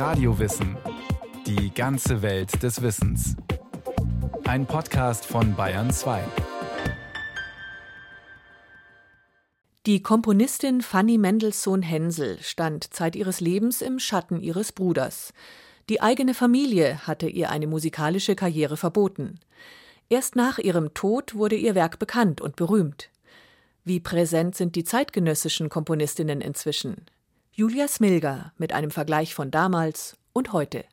Radiowissen. Die ganze Welt des Wissens. Ein Podcast von Bayern 2. Die Komponistin Fanny Mendelssohn Hensel stand Zeit ihres Lebens im Schatten ihres Bruders. Die eigene Familie hatte ihr eine musikalische Karriere verboten. Erst nach ihrem Tod wurde ihr Werk bekannt und berühmt. Wie präsent sind die zeitgenössischen Komponistinnen inzwischen? Julia Smilger mit einem Vergleich von damals und heute.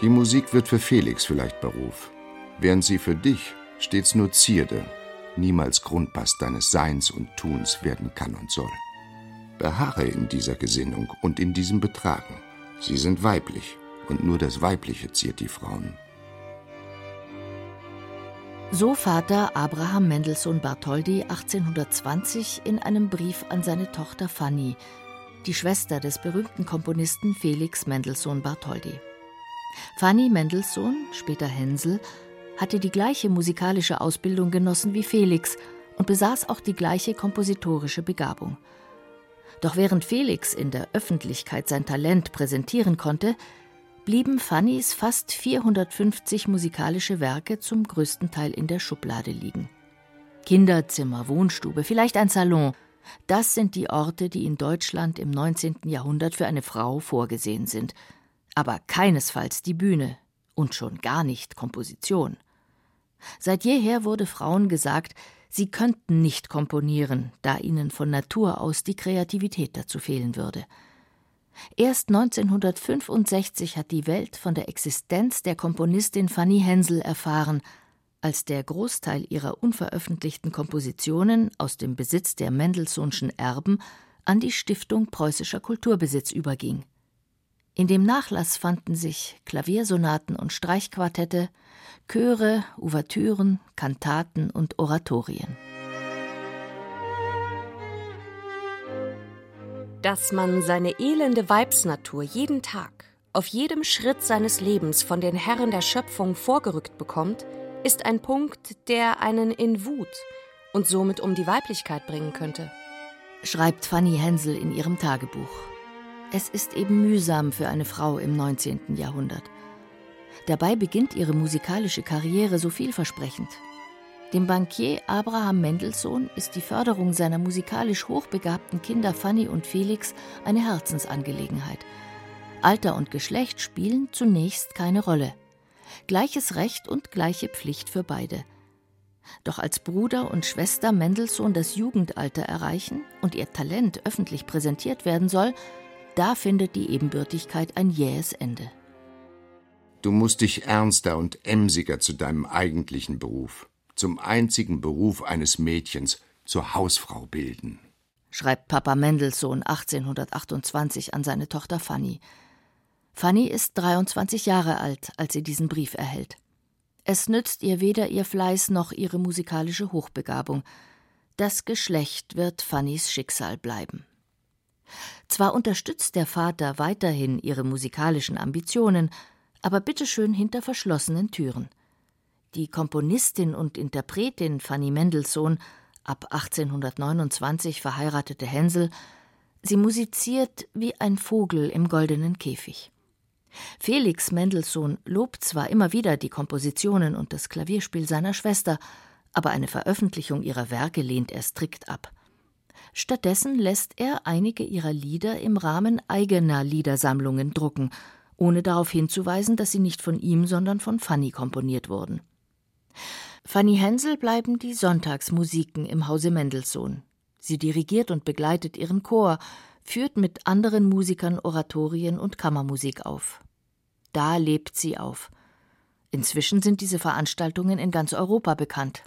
Die Musik wird für Felix vielleicht Beruf, während sie für dich stets nur Zierde, niemals Grundpass deines Seins und Tuns werden kann und soll. Beharre in dieser Gesinnung und in diesem Betragen. Sie sind weiblich, und nur das Weibliche ziert die Frauen. So Vater Abraham Mendelssohn Bartholdy 1820 in einem Brief an seine Tochter Fanny, die Schwester des berühmten Komponisten Felix Mendelssohn Bartholdy. Fanny Mendelssohn, später Hänsel, hatte die gleiche musikalische Ausbildung genossen wie Felix und besaß auch die gleiche kompositorische Begabung. Doch während Felix in der Öffentlichkeit sein Talent präsentieren konnte, blieben Fannys fast 450 musikalische Werke zum größten Teil in der Schublade liegen. Kinderzimmer, Wohnstube, vielleicht ein Salon, das sind die Orte, die in Deutschland im 19. Jahrhundert für eine Frau vorgesehen sind, aber keinesfalls die Bühne und schon gar nicht Komposition. Seit jeher wurde Frauen gesagt, sie könnten nicht komponieren, da ihnen von Natur aus die Kreativität dazu fehlen würde. Erst 1965 hat die Welt von der Existenz der Komponistin Fanny Hensel erfahren, als der Großteil ihrer unveröffentlichten Kompositionen aus dem Besitz der Mendelssohnschen Erben an die Stiftung Preußischer Kulturbesitz überging. In dem Nachlass fanden sich Klaviersonaten und Streichquartette, Chöre, Ouvertüren, Kantaten und Oratorien. Dass man seine elende Weibsnatur jeden Tag, auf jedem Schritt seines Lebens von den Herren der Schöpfung vorgerückt bekommt, ist ein Punkt, der einen in Wut und somit um die Weiblichkeit bringen könnte. Schreibt Fanny Hensel in ihrem Tagebuch. Es ist eben mühsam für eine Frau im 19. Jahrhundert. Dabei beginnt ihre musikalische Karriere so vielversprechend. Dem Bankier Abraham Mendelssohn ist die Förderung seiner musikalisch hochbegabten Kinder Fanny und Felix eine Herzensangelegenheit. Alter und Geschlecht spielen zunächst keine Rolle. Gleiches Recht und gleiche Pflicht für beide. Doch als Bruder und Schwester Mendelssohn das Jugendalter erreichen und ihr Talent öffentlich präsentiert werden soll, da findet die Ebenbürtigkeit ein jähes Ende. Du musst dich ernster und emsiger zu deinem eigentlichen Beruf zum einzigen Beruf eines Mädchens, zur Hausfrau bilden. Schreibt Papa Mendelssohn 1828 an seine Tochter Fanny. Fanny ist 23 Jahre alt, als sie diesen Brief erhält. Es nützt ihr weder ihr Fleiß noch ihre musikalische Hochbegabung. Das Geschlecht wird Fannys Schicksal bleiben. Zwar unterstützt der Vater weiterhin ihre musikalischen Ambitionen, aber bitteschön hinter verschlossenen Türen. Die Komponistin und Interpretin Fanny Mendelssohn, ab 1829 verheiratete Hänsel, sie musiziert wie ein Vogel im goldenen Käfig. Felix Mendelssohn lobt zwar immer wieder die Kompositionen und das Klavierspiel seiner Schwester, aber eine Veröffentlichung ihrer Werke lehnt er strikt ab. Stattdessen lässt er einige ihrer Lieder im Rahmen eigener Liedersammlungen drucken, ohne darauf hinzuweisen, dass sie nicht von ihm, sondern von Fanny komponiert wurden. Fanny Hensel bleiben die Sonntagsmusiken im Hause Mendelssohn. Sie dirigiert und begleitet ihren Chor, führt mit anderen Musikern Oratorien und Kammermusik auf. Da lebt sie auf. Inzwischen sind diese Veranstaltungen in ganz Europa bekannt.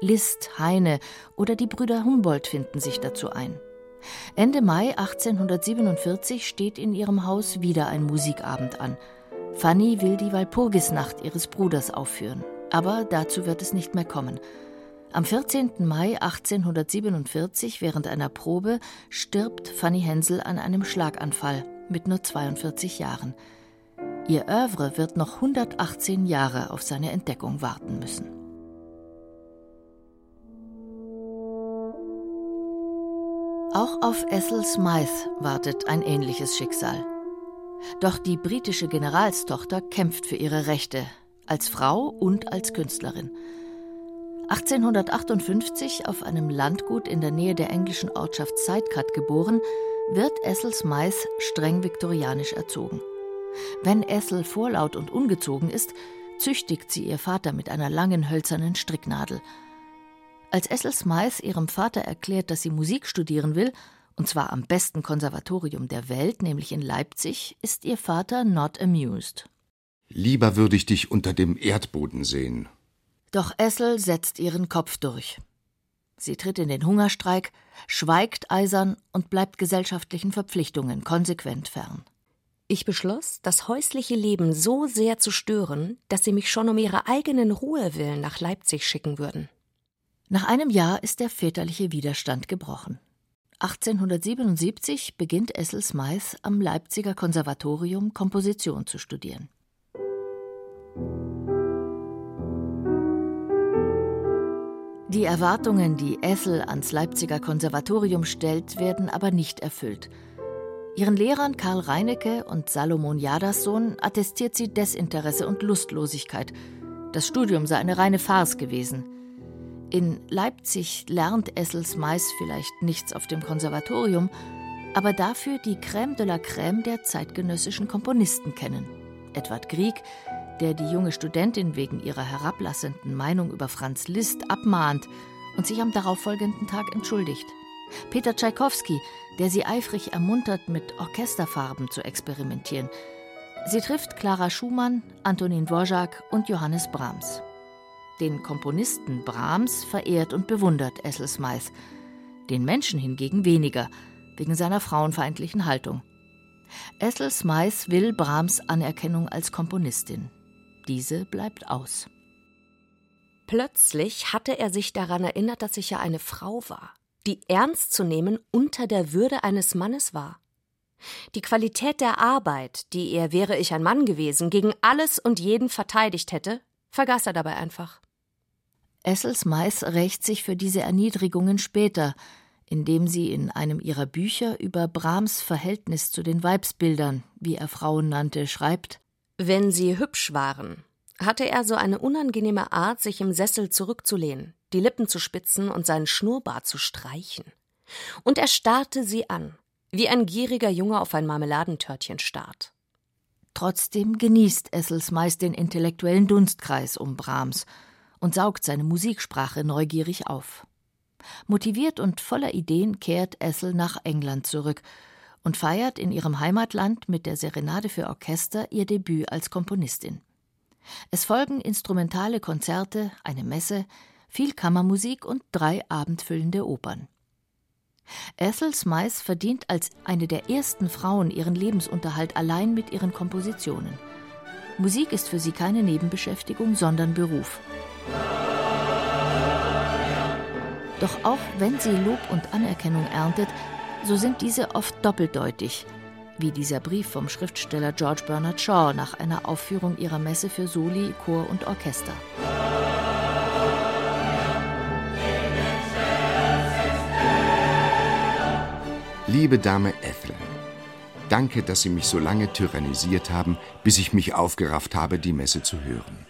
Liszt, Heine oder die Brüder Humboldt finden sich dazu ein. Ende Mai 1847 steht in ihrem Haus wieder ein Musikabend an. Fanny will die Walpurgisnacht ihres Bruders aufführen. Aber dazu wird es nicht mehr kommen. Am 14. Mai 1847, während einer Probe, stirbt Fanny Hensel an einem Schlaganfall mit nur 42 Jahren. Ihr Övre wird noch 118 Jahre auf seine Entdeckung warten müssen. Auch auf Ethel Smythe wartet ein ähnliches Schicksal. Doch die britische Generalstochter kämpft für ihre Rechte, als Frau und als Künstlerin. 1858 auf einem Landgut in der Nähe der englischen Ortschaft Sidecut geboren, wird Ethel Smythe streng viktorianisch erzogen. Wenn Ethel vorlaut und ungezogen ist, züchtigt sie ihr Vater mit einer langen hölzernen Stricknadel. Als Ethel Smythe ihrem Vater erklärt, dass sie Musik studieren will, und zwar am besten Konservatorium der Welt, nämlich in Leipzig, ist ihr Vater not amused. Lieber würde ich dich unter dem Erdboden sehen. Doch Essel setzt ihren Kopf durch. Sie tritt in den Hungerstreik, schweigt eisern und bleibt gesellschaftlichen Verpflichtungen konsequent fern. Ich beschloss, das häusliche Leben so sehr zu stören, dass sie mich schon um ihre eigenen Ruhe willen nach Leipzig schicken würden. Nach einem Jahr ist der väterliche Widerstand gebrochen. 1877 beginnt Essel Smythe am Leipziger Konservatorium Komposition zu studieren. Die Erwartungen, die Ethel ans Leipziger Konservatorium stellt, werden aber nicht erfüllt. Ihren Lehrern Karl Reinecke und Salomon Jadassohn attestiert sie Desinteresse und Lustlosigkeit. Das Studium sei eine reine Farce gewesen. In Leipzig lernt Essels Mais vielleicht nichts auf dem Konservatorium, aber dafür die Crème de la Crème der zeitgenössischen Komponisten kennen. Edward Grieg, der die junge Studentin wegen ihrer herablassenden Meinung über Franz Liszt abmahnt und sich am darauffolgenden Tag entschuldigt. Peter Tschaikowski, der sie eifrig ermuntert, mit Orchesterfarben zu experimentieren. Sie trifft Clara Schumann, Antonin Dvorak und Johannes Brahms. Den Komponisten Brahms verehrt und bewundert Essel Smythe, den Menschen hingegen weniger, wegen seiner frauenfeindlichen Haltung. Essel Smythe will Brahms Anerkennung als Komponistin. Diese bleibt aus. Plötzlich hatte er sich daran erinnert, dass ich ja eine Frau war, die ernst zu nehmen unter der Würde eines Mannes war. Die Qualität der Arbeit, die er, wäre ich ein Mann gewesen, gegen alles und jeden verteidigt hätte, vergaß er dabei einfach. Essels Mais rächt sich für diese Erniedrigungen später, indem sie in einem ihrer Bücher über Brahms Verhältnis zu den Weibsbildern, wie er Frauen nannte, schreibt wenn sie hübsch waren, hatte er so eine unangenehme Art, sich im Sessel zurückzulehnen, die Lippen zu spitzen und seinen Schnurrbart zu streichen. Und er starrte sie an, wie ein gieriger Junge auf ein Marmeladentörtchen starrt. Trotzdem genießt Essels meist den intellektuellen Dunstkreis um Brahms und saugt seine Musiksprache neugierig auf. Motiviert und voller Ideen kehrt Essel nach England zurück und feiert in ihrem Heimatland mit der Serenade für Orchester ihr Debüt als Komponistin. Es folgen instrumentale Konzerte, eine Messe, viel Kammermusik und drei abendfüllende Opern. Ethel Smythe verdient als eine der ersten Frauen ihren Lebensunterhalt allein mit ihren Kompositionen. Musik ist für sie keine Nebenbeschäftigung, sondern Beruf. Doch auch wenn sie Lob und Anerkennung erntet, so sind diese oft doppeldeutig, wie dieser Brief vom Schriftsteller George Bernard Shaw nach einer Aufführung ihrer Messe für Soli, Chor und Orchester. Liebe Dame Ethel, danke, dass Sie mich so lange tyrannisiert haben, bis ich mich aufgerafft habe, die Messe zu hören.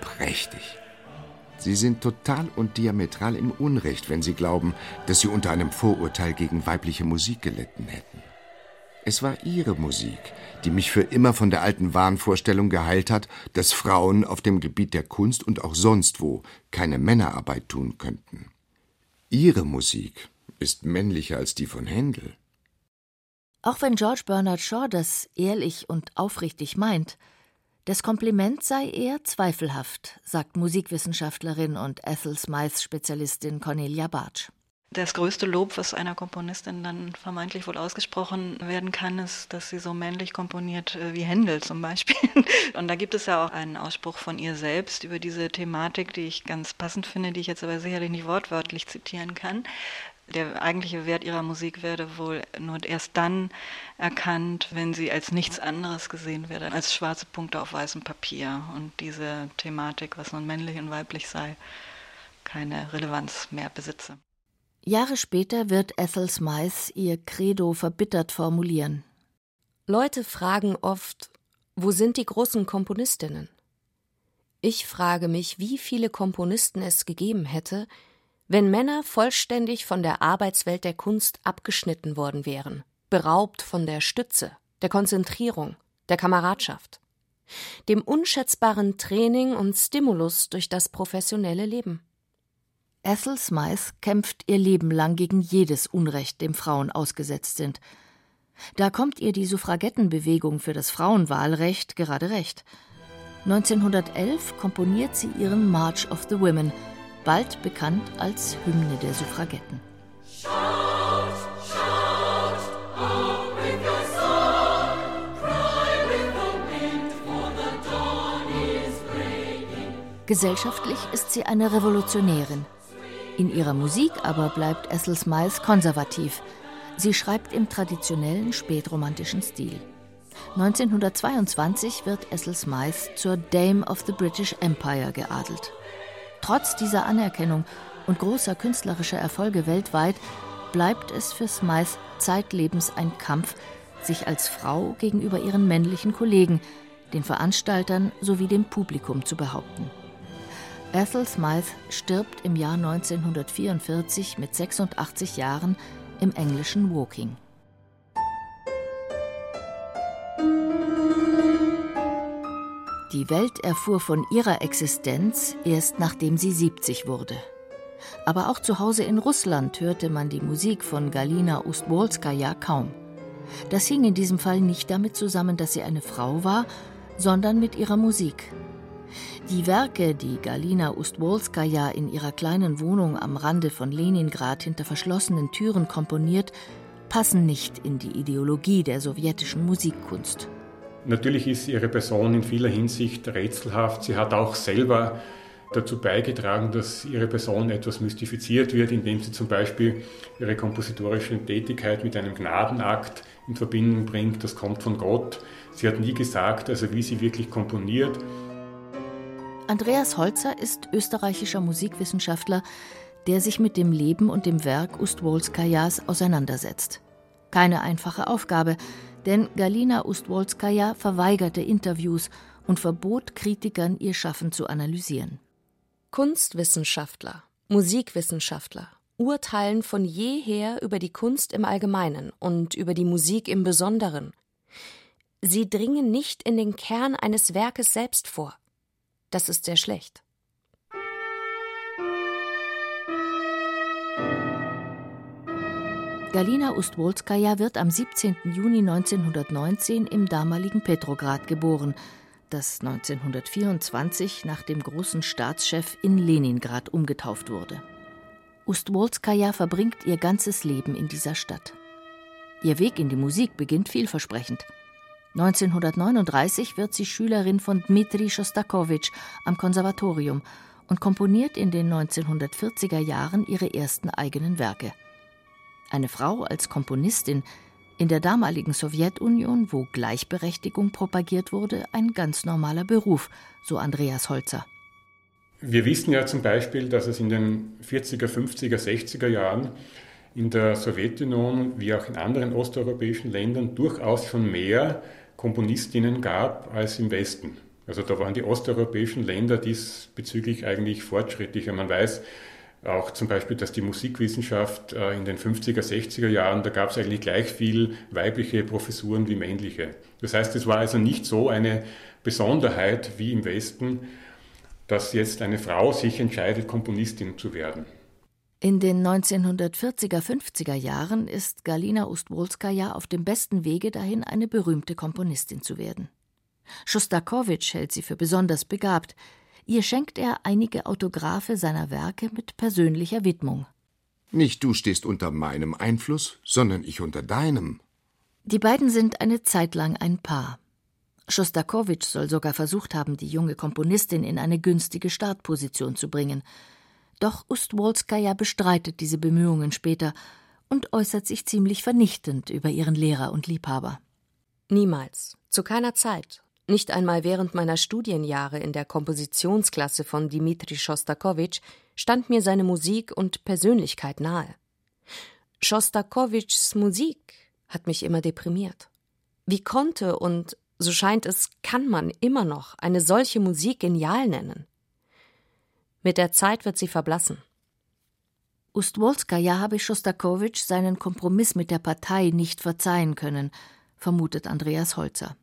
Prächtig. Sie sind total und diametral im Unrecht, wenn Sie glauben, dass Sie unter einem Vorurteil gegen weibliche Musik gelitten hätten. Es war Ihre Musik, die mich für immer von der alten Wahnvorstellung geheilt hat, dass Frauen auf dem Gebiet der Kunst und auch sonst wo keine Männerarbeit tun könnten. Ihre Musik ist männlicher als die von Händel. Auch wenn George Bernard Shaw das ehrlich und aufrichtig meint, das Kompliment sei eher zweifelhaft, sagt Musikwissenschaftlerin und Ethel Smythe-Spezialistin Cornelia Bartsch. Das größte Lob, was einer Komponistin dann vermeintlich wohl ausgesprochen werden kann, ist, dass sie so männlich komponiert äh, wie Händel zum Beispiel. Und da gibt es ja auch einen Ausspruch von ihr selbst über diese Thematik, die ich ganz passend finde, die ich jetzt aber sicherlich nicht wortwörtlich zitieren kann der eigentliche Wert ihrer Musik werde wohl nur erst dann erkannt, wenn sie als nichts anderes gesehen werde, als schwarze Punkte auf weißem Papier und diese Thematik, was nun männlich und weiblich sei, keine Relevanz mehr besitze. Jahre später wird Ethel Smythe ihr Credo verbittert formulieren. Leute fragen oft, wo sind die großen Komponistinnen? Ich frage mich, wie viele Komponisten es gegeben hätte, wenn Männer vollständig von der Arbeitswelt der Kunst abgeschnitten worden wären, beraubt von der Stütze, der Konzentrierung, der Kameradschaft, dem unschätzbaren Training und Stimulus durch das professionelle Leben. Ethel Smythe kämpft ihr Leben lang gegen jedes Unrecht, dem Frauen ausgesetzt sind. Da kommt ihr die Suffragettenbewegung für das Frauenwahlrecht gerade recht. 1911 komponiert sie ihren March of the Women, bald bekannt als Hymne der Suffragetten. Gesellschaftlich ist sie eine Revolutionärin. In ihrer Musik aber bleibt Ethel Smythe konservativ. Sie schreibt im traditionellen spätromantischen Stil. 1922 wird Ethel Smythe zur Dame of the British Empire geadelt. Trotz dieser Anerkennung und großer künstlerischer Erfolge weltweit bleibt es für Smythe zeitlebens ein Kampf, sich als Frau gegenüber ihren männlichen Kollegen, den Veranstaltern sowie dem Publikum zu behaupten. Ethel Smythe stirbt im Jahr 1944 mit 86 Jahren im englischen Woking. Die Welt erfuhr von ihrer Existenz erst nachdem sie 70 wurde. Aber auch zu Hause in Russland hörte man die Musik von Galina Ustwolskaja kaum. Das hing in diesem Fall nicht damit zusammen, dass sie eine Frau war, sondern mit ihrer Musik. Die Werke, die Galina Ustwolskaja in ihrer kleinen Wohnung am Rande von Leningrad hinter verschlossenen Türen komponiert, passen nicht in die Ideologie der sowjetischen Musikkunst. Natürlich ist ihre Person in vieler Hinsicht rätselhaft. Sie hat auch selber dazu beigetragen, dass ihre Person etwas mystifiziert wird, indem sie zum Beispiel ihre kompositorische Tätigkeit mit einem Gnadenakt in Verbindung bringt. Das kommt von Gott. Sie hat nie gesagt, also wie sie wirklich komponiert. Andreas Holzer ist österreichischer Musikwissenschaftler, der sich mit dem Leben und dem Werk Ustwolskajas auseinandersetzt. Keine einfache Aufgabe, denn Galina Ustwolskaja verweigerte Interviews und verbot Kritikern, ihr Schaffen zu analysieren. Kunstwissenschaftler, Musikwissenschaftler urteilen von jeher über die Kunst im Allgemeinen und über die Musik im Besonderen. Sie dringen nicht in den Kern eines Werkes selbst vor. Das ist sehr schlecht. Galina Ustwolskaja wird am 17. Juni 1919 im damaligen Petrograd geboren, das 1924 nach dem großen Staatschef in Leningrad umgetauft wurde. Ustwolskaja verbringt ihr ganzes Leben in dieser Stadt. Ihr Weg in die Musik beginnt vielversprechend. 1939 wird sie Schülerin von Dmitri Schostakowitsch am Konservatorium und komponiert in den 1940er Jahren ihre ersten eigenen Werke. Eine Frau als Komponistin in der damaligen Sowjetunion, wo Gleichberechtigung propagiert wurde, ein ganz normaler Beruf, so Andreas Holzer. Wir wissen ja zum Beispiel, dass es in den 40er, 50er, 60er Jahren in der Sowjetunion wie auch in anderen osteuropäischen Ländern durchaus schon mehr Komponistinnen gab als im Westen. Also da waren die osteuropäischen Länder diesbezüglich eigentlich fortschrittlicher. Man weiß, auch zum Beispiel, dass die Musikwissenschaft äh, in den 50er, 60er Jahren, da gab es eigentlich gleich viel weibliche Professuren wie männliche. Das heißt, es war also nicht so eine Besonderheit wie im Westen, dass jetzt eine Frau sich entscheidet, Komponistin zu werden. In den 1940er, 50er Jahren ist Galina Ustwolskaja auf dem besten Wege dahin, eine berühmte Komponistin zu werden. Schostakowitsch hält sie für besonders begabt, Ihr schenkt er einige Autographe seiner Werke mit persönlicher Widmung. Nicht du stehst unter meinem Einfluss, sondern ich unter deinem. Die beiden sind eine Zeit lang ein Paar. Schostakowitsch soll sogar versucht haben, die junge Komponistin in eine günstige Startposition zu bringen. Doch Ustwolskaja bestreitet diese Bemühungen später und äußert sich ziemlich vernichtend über ihren Lehrer und Liebhaber. Niemals, zu keiner Zeit nicht einmal während meiner Studienjahre in der Kompositionsklasse von Dmitri Schostakowitsch stand mir seine Musik und Persönlichkeit nahe. Schostakowitschs Musik hat mich immer deprimiert. Wie konnte und, so scheint es, kann man immer noch eine solche Musik genial nennen? Mit der Zeit wird sie verblassen. Ustwolskaja habe Schostakowitsch seinen Kompromiss mit der Partei nicht verzeihen können, vermutet Andreas Holzer.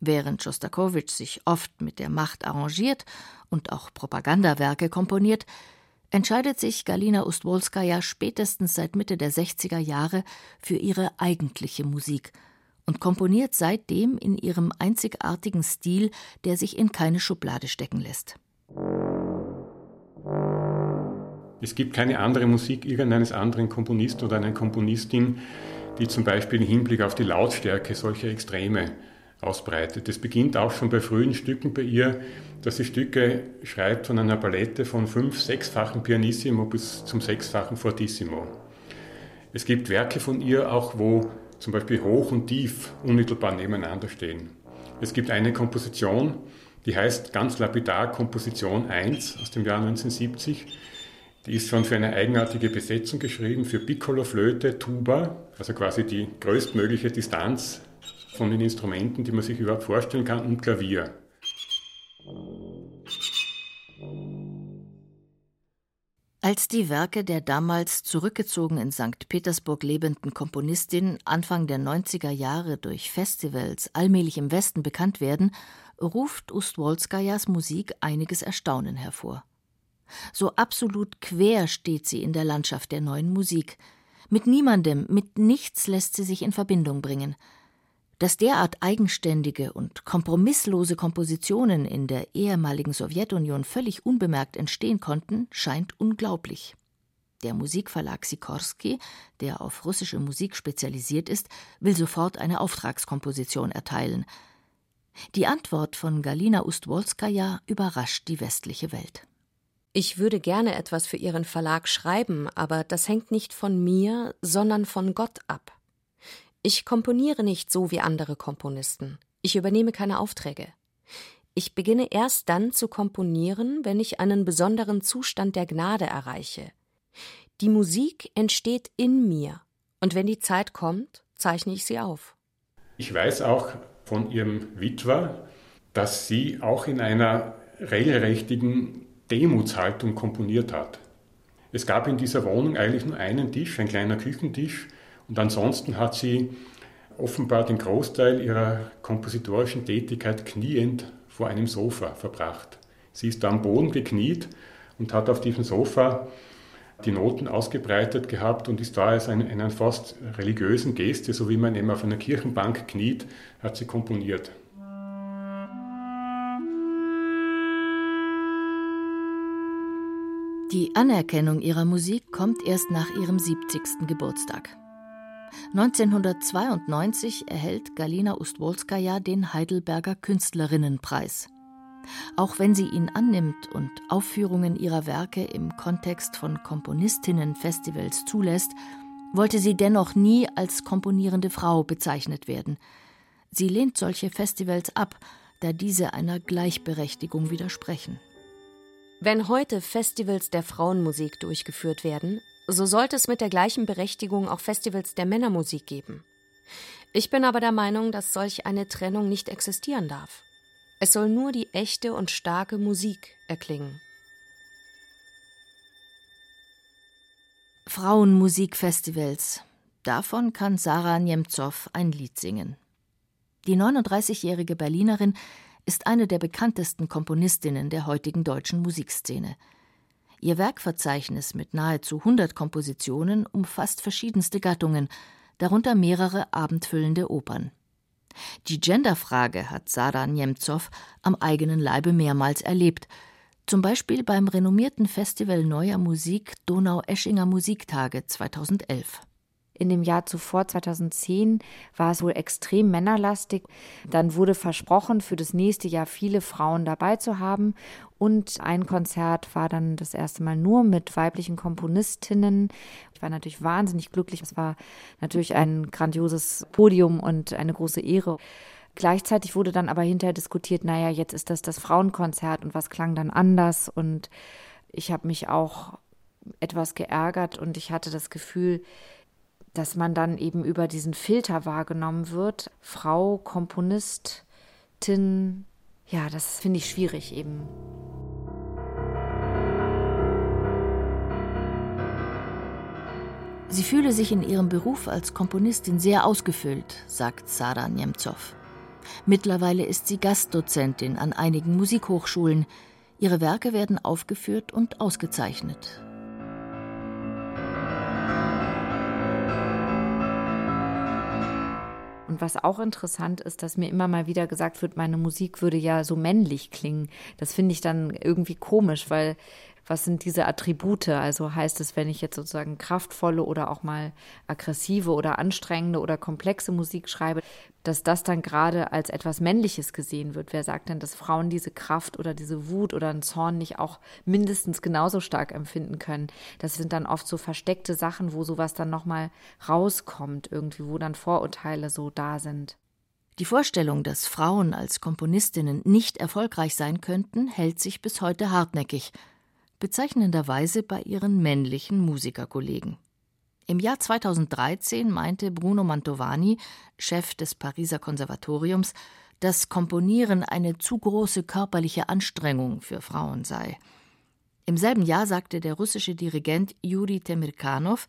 Während Schostakowitsch sich oft mit der Macht arrangiert und auch Propagandawerke komponiert, entscheidet sich Galina Ustwolskaja spätestens seit Mitte der 60er Jahre für ihre eigentliche Musik und komponiert seitdem in ihrem einzigartigen Stil, der sich in keine Schublade stecken lässt. Es gibt keine andere Musik irgendeines anderen Komponisten oder einer Komponistin, die zum Beispiel im Hinblick auf die Lautstärke solche Extreme ausbreitet. Es beginnt auch schon bei frühen Stücken bei ihr, dass sie Stücke schreibt von einer Palette von fünf, sechsfachen Pianissimo bis zum sechsfachen Fortissimo. Es gibt Werke von ihr auch, wo zum Beispiel hoch und tief unmittelbar nebeneinander stehen. Es gibt eine Komposition, die heißt ganz lapidar Komposition 1 aus dem Jahr 1970. Die ist schon für eine eigenartige Besetzung geschrieben, für Piccolo, Flöte, Tuba, also quasi die größtmögliche Distanz von den Instrumenten, die man sich überhaupt vorstellen kann, und Klavier. Als die Werke der damals zurückgezogen in St. Petersburg lebenden Komponistin Anfang der 90er Jahre durch Festivals allmählich im Westen bekannt werden, ruft Ustwolskajas Musik einiges Erstaunen hervor. So absolut quer steht sie in der Landschaft der neuen Musik. Mit niemandem, mit nichts lässt sie sich in Verbindung bringen – dass derart eigenständige und kompromisslose Kompositionen in der ehemaligen Sowjetunion völlig unbemerkt entstehen konnten, scheint unglaublich. Der Musikverlag Sikorsky, der auf russische Musik spezialisiert ist, will sofort eine Auftragskomposition erteilen. Die Antwort von Galina Ustwolskaja überrascht die westliche Welt. Ich würde gerne etwas für Ihren Verlag schreiben, aber das hängt nicht von mir, sondern von Gott ab. Ich komponiere nicht so wie andere Komponisten. Ich übernehme keine Aufträge. Ich beginne erst dann zu komponieren, wenn ich einen besonderen Zustand der Gnade erreiche. Die Musik entsteht in mir, und wenn die Zeit kommt, zeichne ich sie auf. Ich weiß auch von ihrem Witwer, dass sie auch in einer regelrechtigen Demutshaltung komponiert hat. Es gab in dieser Wohnung eigentlich nur einen Tisch, ein kleiner Küchentisch, und ansonsten hat sie offenbar den Großteil ihrer kompositorischen Tätigkeit kniend vor einem Sofa verbracht. Sie ist da am Boden gekniet und hat auf diesem Sofa die Noten ausgebreitet gehabt und ist da als in einer fast religiösen Geste, so wie man eben auf einer Kirchenbank kniet, hat sie komponiert. Die Anerkennung ihrer Musik kommt erst nach ihrem 70. Geburtstag. 1992 erhält Galina Ustwolskaja den Heidelberger Künstlerinnenpreis. Auch wenn sie ihn annimmt und Aufführungen ihrer Werke im Kontext von Komponistinnenfestivals zulässt, wollte sie dennoch nie als komponierende Frau bezeichnet werden. Sie lehnt solche Festivals ab, da diese einer Gleichberechtigung widersprechen. Wenn heute Festivals der Frauenmusik durchgeführt werden, so sollte es mit der gleichen Berechtigung auch Festivals der Männermusik geben. Ich bin aber der Meinung, dass solch eine Trennung nicht existieren darf. Es soll nur die echte und starke Musik erklingen. Frauenmusikfestivals. Davon kann Sarah Nemtsov ein Lied singen. Die 39-jährige Berlinerin ist eine der bekanntesten Komponistinnen der heutigen deutschen Musikszene. Ihr Werkverzeichnis mit nahezu 100 Kompositionen umfasst verschiedenste Gattungen, darunter mehrere abendfüllende Opern. Die Genderfrage hat Sada Nemtsov am eigenen Leibe mehrmals erlebt, zum Beispiel beim renommierten Festival Neuer Musik Donau-Eschinger Musiktage 2011. In dem Jahr zuvor, 2010, war es wohl extrem männerlastig. Dann wurde versprochen, für das nächste Jahr viele Frauen dabei zu haben. Und ein Konzert war dann das erste Mal nur mit weiblichen Komponistinnen. Ich war natürlich wahnsinnig glücklich. Es war natürlich ein grandioses Podium und eine große Ehre. Gleichzeitig wurde dann aber hinterher diskutiert, naja, jetzt ist das das Frauenkonzert und was klang dann anders. Und ich habe mich auch etwas geärgert und ich hatte das Gefühl, dass man dann eben über diesen Filter wahrgenommen wird. Frau, Komponistin, ja, das finde ich schwierig eben. Sie fühle sich in ihrem Beruf als Komponistin sehr ausgefüllt, sagt Sarah Nemtsov. Mittlerweile ist sie Gastdozentin an einigen Musikhochschulen. Ihre Werke werden aufgeführt und ausgezeichnet. Und was auch interessant ist, dass mir immer mal wieder gesagt wird, meine Musik würde ja so männlich klingen. Das finde ich dann irgendwie komisch, weil was sind diese Attribute? Also heißt es, wenn ich jetzt sozusagen kraftvolle oder auch mal aggressive oder anstrengende oder komplexe Musik schreibe, dass das dann gerade als etwas Männliches gesehen wird? Wer sagt denn, dass Frauen diese Kraft oder diese Wut oder einen Zorn nicht auch mindestens genauso stark empfinden können? Das sind dann oft so versteckte Sachen, wo sowas dann nochmal rauskommt, irgendwie, wo dann Vorurteile so da sind. Die Vorstellung, dass Frauen als Komponistinnen nicht erfolgreich sein könnten, hält sich bis heute hartnäckig bezeichnenderweise bei ihren männlichen Musikerkollegen. Im Jahr 2013 meinte Bruno Mantovani, Chef des Pariser Konservatoriums, dass Komponieren eine zu große körperliche Anstrengung für Frauen sei. Im selben Jahr sagte der russische Dirigent Juri Temirkanov,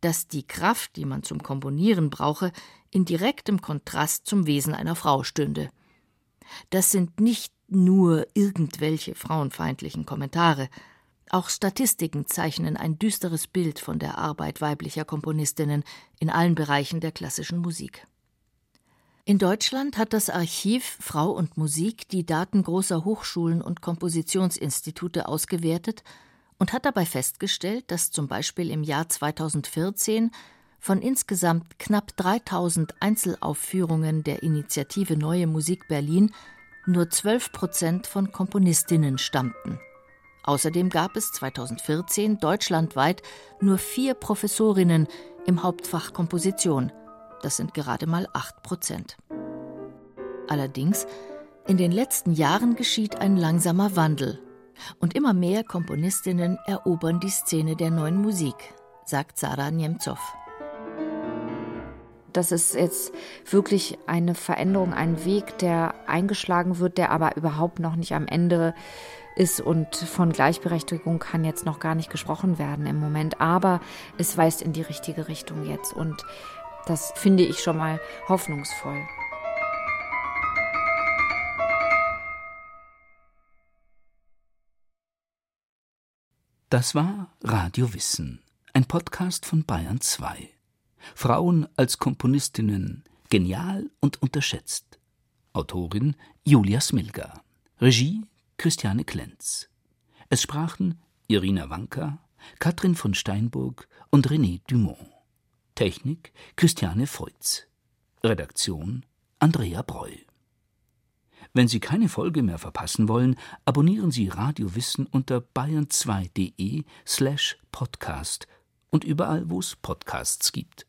dass die Kraft, die man zum Komponieren brauche, in direktem Kontrast zum Wesen einer Frau stünde. Das sind nicht nur irgendwelche frauenfeindlichen Kommentare. Auch Statistiken zeichnen ein düsteres Bild von der Arbeit weiblicher Komponistinnen in allen Bereichen der klassischen Musik. In Deutschland hat das Archiv Frau und Musik die Daten großer Hochschulen und Kompositionsinstitute ausgewertet und hat dabei festgestellt, dass zum Beispiel im Jahr 2014 von insgesamt knapp 3000 Einzelaufführungen der Initiative Neue Musik Berlin nur 12 Prozent von Komponistinnen stammten. Außerdem gab es 2014 deutschlandweit nur vier Professorinnen im Hauptfach Komposition. Das sind gerade mal acht Prozent. Allerdings, in den letzten Jahren geschieht ein langsamer Wandel. Und immer mehr Komponistinnen erobern die Szene der neuen Musik, sagt Sarah Nemtsov. Das ist jetzt wirklich eine Veränderung, ein Weg, der eingeschlagen wird, der aber überhaupt noch nicht am Ende ist und von Gleichberechtigung kann jetzt noch gar nicht gesprochen werden im Moment, aber es weist in die richtige Richtung jetzt und das finde ich schon mal hoffnungsvoll. Das war Radio Wissen, ein Podcast von Bayern 2. Frauen als Komponistinnen, genial und unterschätzt. Autorin Julia Smilga. Regie Christiane Klenz. Es sprachen Irina Wanka, Katrin von Steinburg und René Dumont. Technik Christiane Feutz. Redaktion Andrea Breu. Wenn Sie keine Folge mehr verpassen wollen, abonnieren Sie Radio Wissen unter bayern2.de slash podcast und überall, wo es Podcasts gibt.